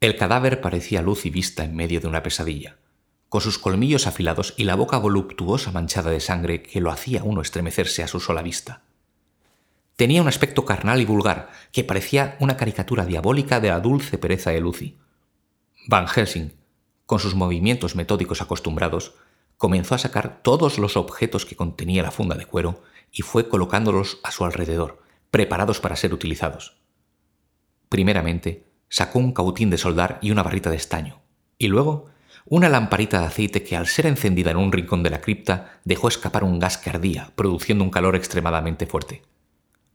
El cadáver parecía luz y vista en medio de una pesadilla, con sus colmillos afilados y la boca voluptuosa manchada de sangre que lo hacía uno estremecerse a su sola vista. Tenía un aspecto carnal y vulgar, que parecía una caricatura diabólica de la dulce pereza de Lucy. Van Helsing, con sus movimientos metódicos acostumbrados, comenzó a sacar todos los objetos que contenía la funda de cuero y fue colocándolos a su alrededor, preparados para ser utilizados. Primeramente, sacó un cautín de soldar y una barrita de estaño, y luego una lamparita de aceite que al ser encendida en un rincón de la cripta dejó escapar un gas que ardía, produciendo un calor extremadamente fuerte.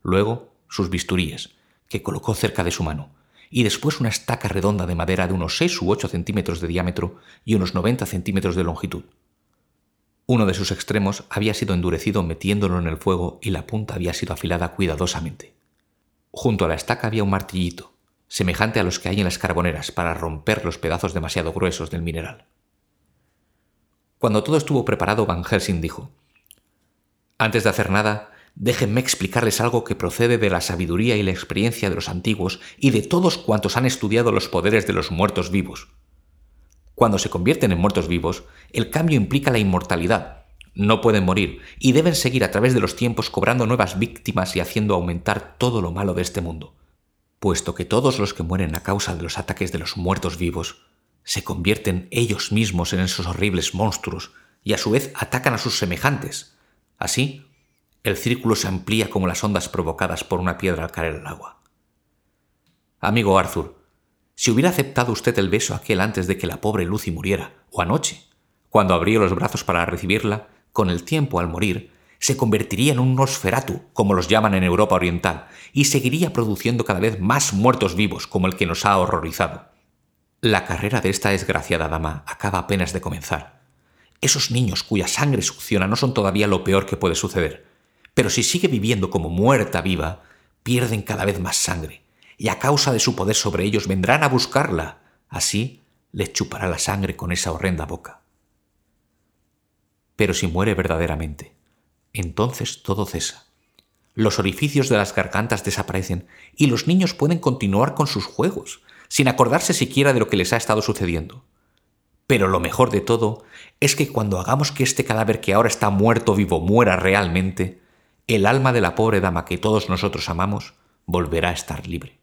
Luego, sus bisturíes, que colocó cerca de su mano, y después una estaca redonda de madera de unos 6 u 8 centímetros de diámetro y unos 90 centímetros de longitud. Uno de sus extremos había sido endurecido metiéndolo en el fuego y la punta había sido afilada cuidadosamente. Junto a la estaca había un martillito, semejante a los que hay en las carboneras para romper los pedazos demasiado gruesos del mineral. Cuando todo estuvo preparado, Van Helsing dijo, Antes de hacer nada, déjenme explicarles algo que procede de la sabiduría y la experiencia de los antiguos y de todos cuantos han estudiado los poderes de los muertos vivos. Cuando se convierten en muertos vivos, el cambio implica la inmortalidad. No pueden morir y deben seguir a través de los tiempos cobrando nuevas víctimas y haciendo aumentar todo lo malo de este mundo puesto que todos los que mueren a causa de los ataques de los muertos vivos se convierten ellos mismos en esos horribles monstruos y a su vez atacan a sus semejantes. Así, el círculo se amplía como las ondas provocadas por una piedra al caer al agua. Amigo Arthur, si hubiera aceptado usted el beso aquel antes de que la pobre Lucy muriera, o anoche, cuando abrió los brazos para recibirla, con el tiempo al morir, se convertiría en un Nosferatu, como los llaman en Europa Oriental, y seguiría produciendo cada vez más muertos vivos como el que nos ha horrorizado. La carrera de esta desgraciada dama acaba apenas de comenzar. Esos niños cuya sangre succiona no son todavía lo peor que puede suceder, pero si sigue viviendo como muerta viva, pierden cada vez más sangre, y a causa de su poder sobre ellos vendrán a buscarla. Así les chupará la sangre con esa horrenda boca. Pero si muere verdaderamente, entonces todo cesa. Los orificios de las gargantas desaparecen y los niños pueden continuar con sus juegos, sin acordarse siquiera de lo que les ha estado sucediendo. Pero lo mejor de todo es que cuando hagamos que este cadáver que ahora está muerto vivo muera realmente, el alma de la pobre dama que todos nosotros amamos volverá a estar libre.